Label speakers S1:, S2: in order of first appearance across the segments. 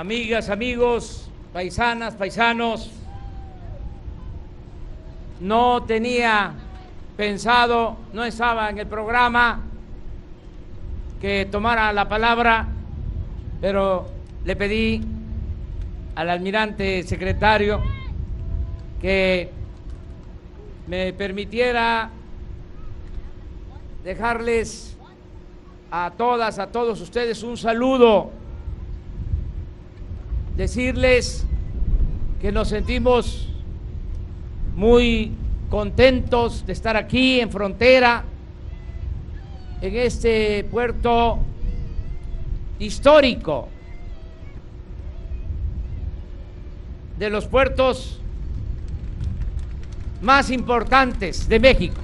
S1: amigas, amigos, paisanas, paisanos, no tenía pensado, no estaba en el programa que tomara la palabra, pero le pedí al almirante secretario que me permitiera dejarles a todas, a todos ustedes un saludo, decirles que nos sentimos muy contentos de estar aquí en frontera, en este puerto histórico, de los puertos más importantes de México.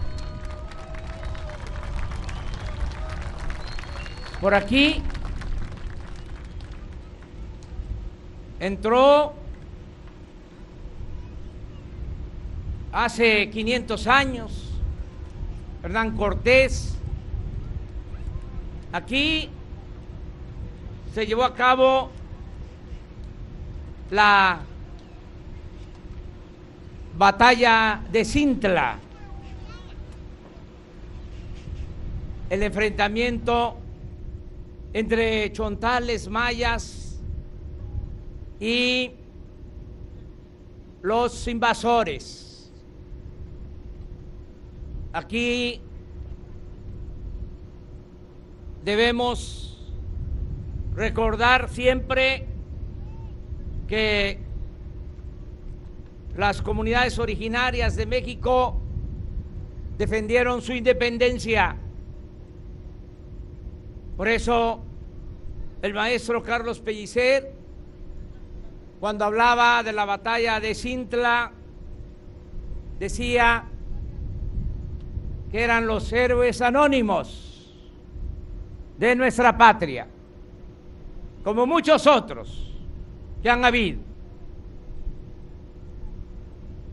S1: Por aquí entró hace 500 años Hernán Cortés. Aquí se llevó a cabo la batalla de Cintla, el enfrentamiento entre chontales mayas y los invasores. Aquí debemos recordar siempre que las comunidades originarias de México defendieron su independencia. Por eso el maestro Carlos Pellicer, cuando hablaba de la batalla de Cintla, decía que eran los héroes anónimos de nuestra patria, como muchos otros que han habido.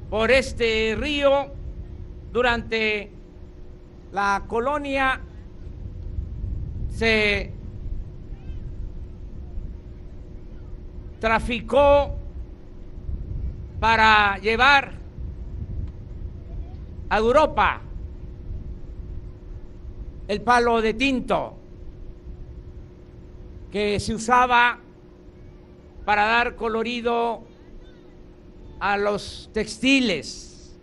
S1: Por este río, durante la colonia, se traficó para llevar a Europa el palo de tinto que se usaba para dar colorido a los textiles,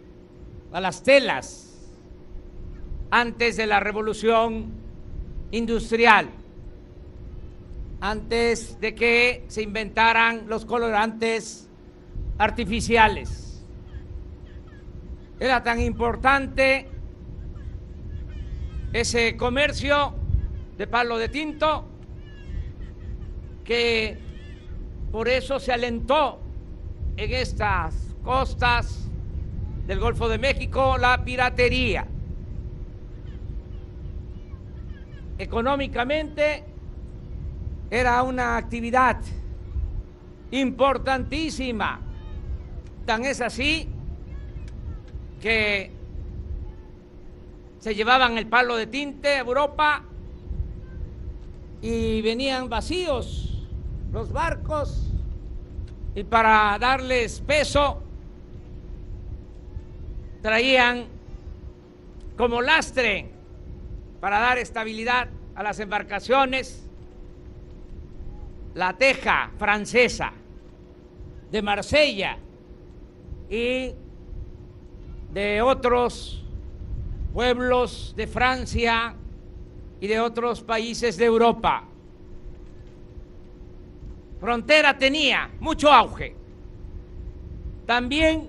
S1: a las telas, antes de la revolución industrial, antes de que se inventaran los colorantes artificiales. Era tan importante ese comercio de palo de tinto que por eso se alentó en estas costas del Golfo de México la piratería. Económicamente era una actividad importantísima. Tan es así que se llevaban el palo de tinte a Europa y venían vacíos los barcos y para darles peso traían como lastre para dar estabilidad a las embarcaciones la teja francesa de Marsella y de otros pueblos de Francia y de otros países de Europa. Frontera tenía mucho auge. También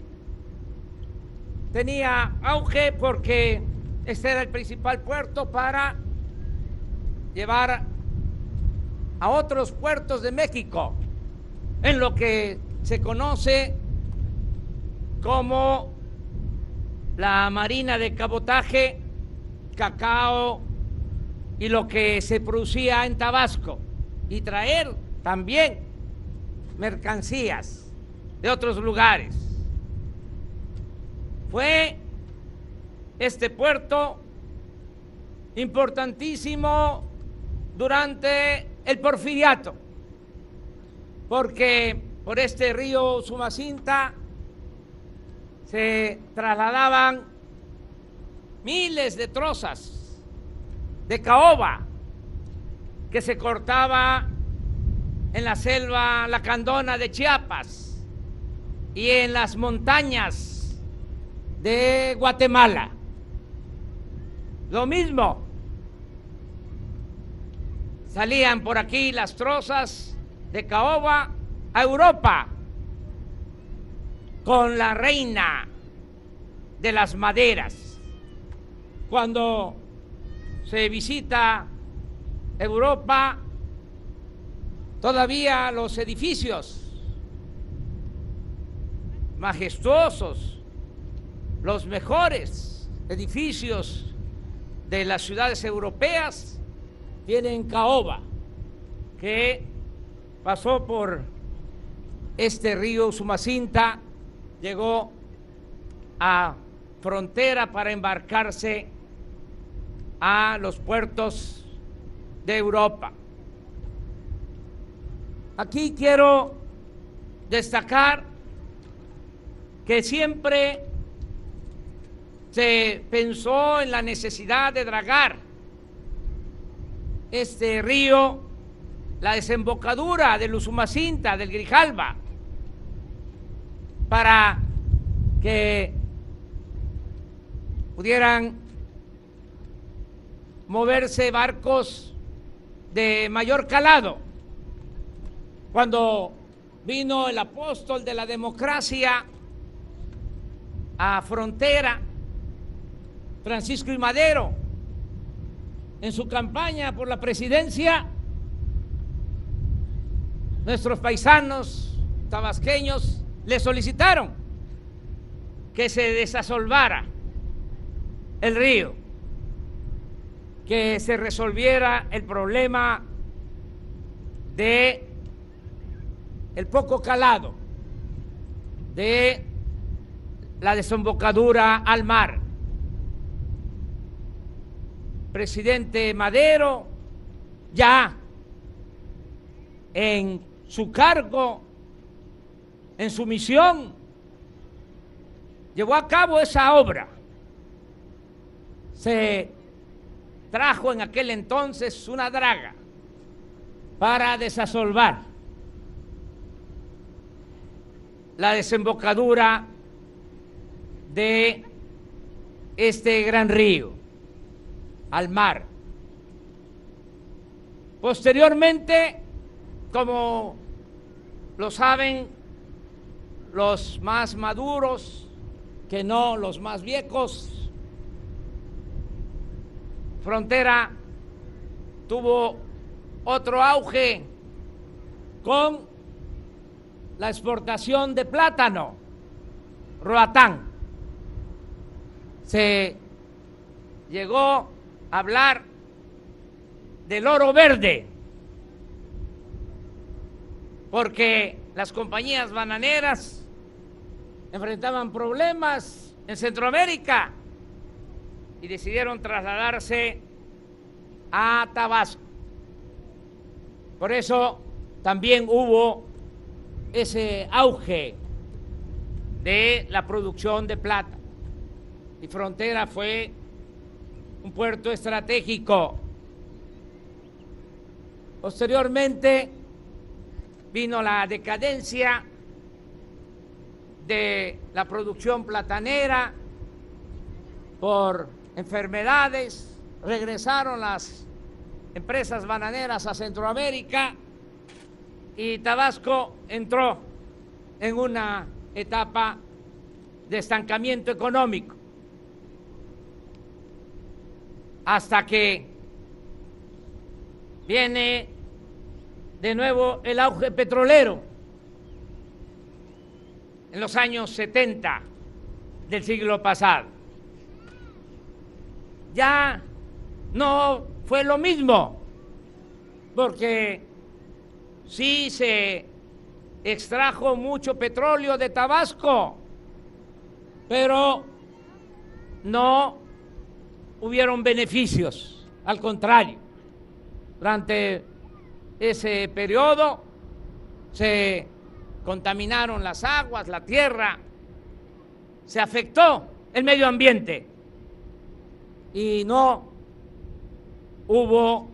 S1: tenía auge porque este era el principal puerto para llevar a otros puertos de México en lo que se conoce como la marina de cabotaje, cacao y lo que se producía en Tabasco y traer también mercancías de otros lugares. Fue este puerto importantísimo durante el porfiriato. porque por este río Sumacinta se trasladaban miles de trozas de caoba que se cortaba en la selva lacandona de Chiapas y en las montañas de Guatemala. Lo mismo, salían por aquí las trozas de caoba a Europa con la reina de las maderas. Cuando se visita Europa, todavía los edificios majestuosos, los mejores edificios de las ciudades europeas tienen caoba, que pasó por este río Sumacinta, llegó a frontera para embarcarse a los puertos de Europa. Aquí quiero destacar que siempre se pensó en la necesidad de dragar este río, la desembocadura del Usumacinta, del Grijalba, para que pudieran moverse barcos de mayor calado. Cuando vino el apóstol de la democracia a frontera, Francisco y Madero, en su campaña por la presidencia, nuestros paisanos tabasqueños le solicitaron que se desasolvara el río, que se resolviera el problema de el poco calado de la desembocadura al mar. Presidente Madero ya en su cargo, en su misión, llevó a cabo esa obra. Se trajo en aquel entonces una draga para desasolvar la desembocadura de este gran río al mar. Posteriormente, como lo saben los más maduros, que no los más viejos, Frontera tuvo otro auge con la exportación de plátano, Roatán. Se llegó hablar del oro verde, porque las compañías bananeras enfrentaban problemas en Centroamérica y decidieron trasladarse a Tabasco. Por eso también hubo ese auge de la producción de plata. Y Frontera fue un puerto estratégico. Posteriormente vino la decadencia de la producción platanera por enfermedades, regresaron las empresas bananeras a Centroamérica y Tabasco entró en una etapa de estancamiento económico hasta que viene de nuevo el auge petrolero en los años 70 del siglo pasado. Ya no fue lo mismo, porque sí se extrajo mucho petróleo de Tabasco, pero no hubieron beneficios, al contrario, durante ese periodo se contaminaron las aguas, la tierra, se afectó el medio ambiente y no hubo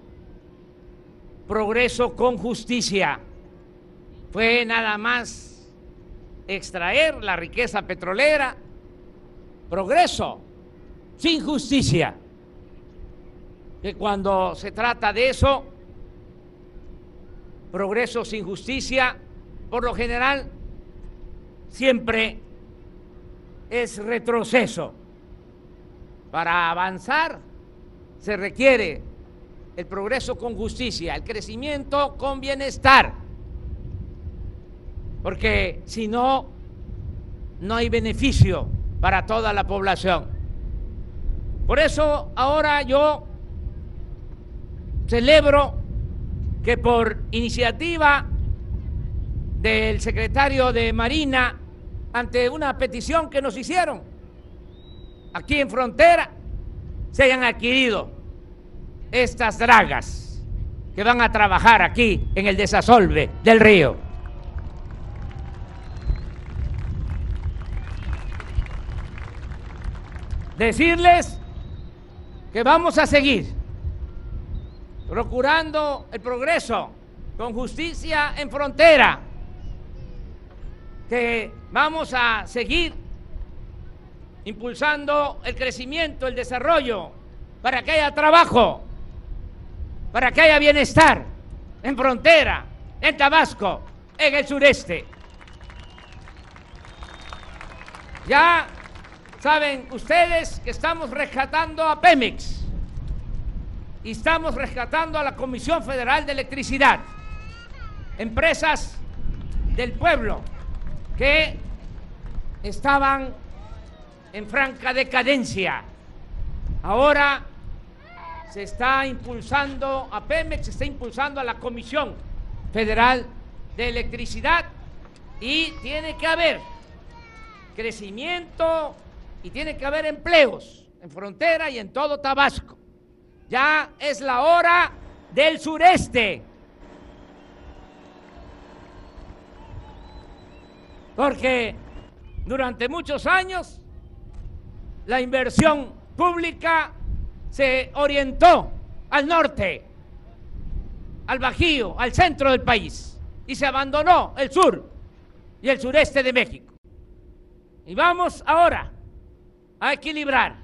S1: progreso con justicia. Fue nada más extraer la riqueza petrolera, progreso sin justicia. Que cuando se trata de eso, progreso sin justicia, por lo general, siempre es retroceso. Para avanzar se requiere el progreso con justicia, el crecimiento con bienestar, porque si no, no hay beneficio para toda la población. Por eso ahora yo celebro que por iniciativa del secretario de Marina, ante una petición que nos hicieron aquí en frontera, se hayan adquirido estas dragas que van a trabajar aquí en el desasolve del río. Decirles que vamos a seguir procurando el progreso con justicia en frontera, que vamos a seguir impulsando el crecimiento, el desarrollo, para que haya trabajo, para que haya bienestar en frontera, en Tabasco, en el sureste. Ya saben ustedes que estamos rescatando a Pemex y estamos rescatando a la Comisión Federal de Electricidad, empresas del pueblo que estaban en franca decadencia. Ahora se está impulsando a Pemex, se está impulsando a la Comisión Federal de Electricidad y tiene que haber crecimiento y tiene que haber empleos en frontera y en todo Tabasco. Ya es la hora del sureste. Porque durante muchos años la inversión pública se orientó al norte, al Bajío, al centro del país, y se abandonó el sur y el sureste de México. Y vamos ahora a equilibrar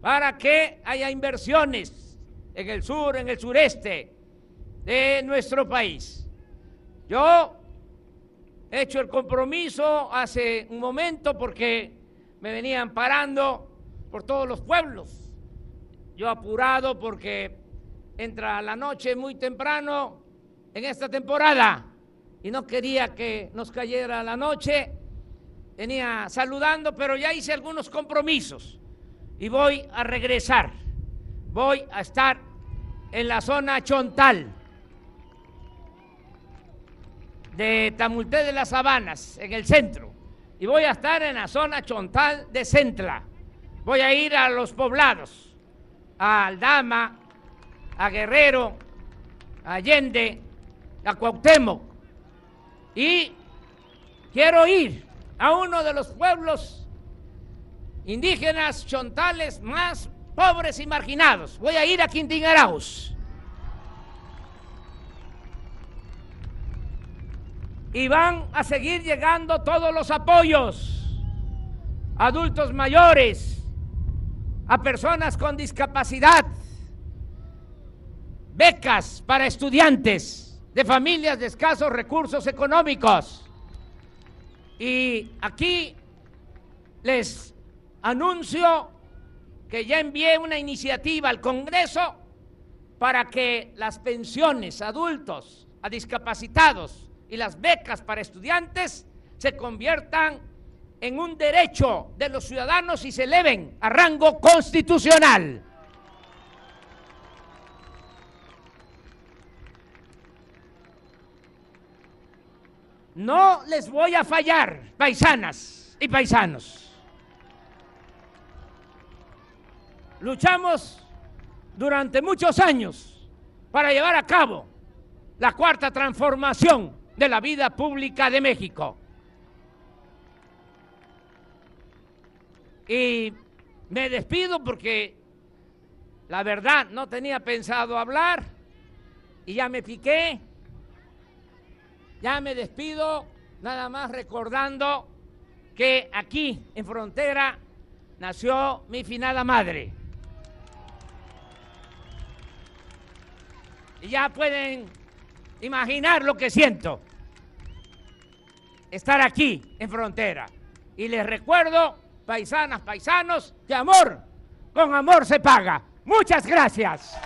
S1: para que haya inversiones en el sur, en el sureste de nuestro país. Yo he hecho el compromiso hace un momento porque me venían parando por todos los pueblos. Yo apurado porque entra la noche muy temprano en esta temporada y no quería que nos cayera la noche. Venía saludando, pero ya hice algunos compromisos y voy a regresar. Voy a estar en la zona Chontal de Tamulté de las Habanas, en el centro. Y voy a estar en la zona Chontal de Centla. Voy a ir a los poblados, a Aldama, a Guerrero, a Allende, a Cuauhtémoc. Y quiero ir a uno de los pueblos indígenas chontales más pobres y marginados. Voy a ir a Quintingaraos. Y van a seguir llegando todos los apoyos. Adultos mayores, a personas con discapacidad, becas para estudiantes de familias de escasos recursos económicos. Y aquí les anuncio que ya envié una iniciativa al Congreso para que las pensiones adultos, a discapacitados y las becas para estudiantes se conviertan en un derecho de los ciudadanos y se eleven a rango constitucional. No les voy a fallar, paisanas y paisanos. luchamos durante muchos años para llevar a cabo la cuarta transformación de la vida pública de México. Y me despido porque la verdad no tenía pensado hablar y ya me piqué. Ya me despido nada más recordando que aquí en Frontera nació mi finada madre. Y ya pueden imaginar lo que siento. Estar aquí en Frontera. Y les recuerdo, paisanas, paisanos, que amor, con amor se paga. Muchas gracias.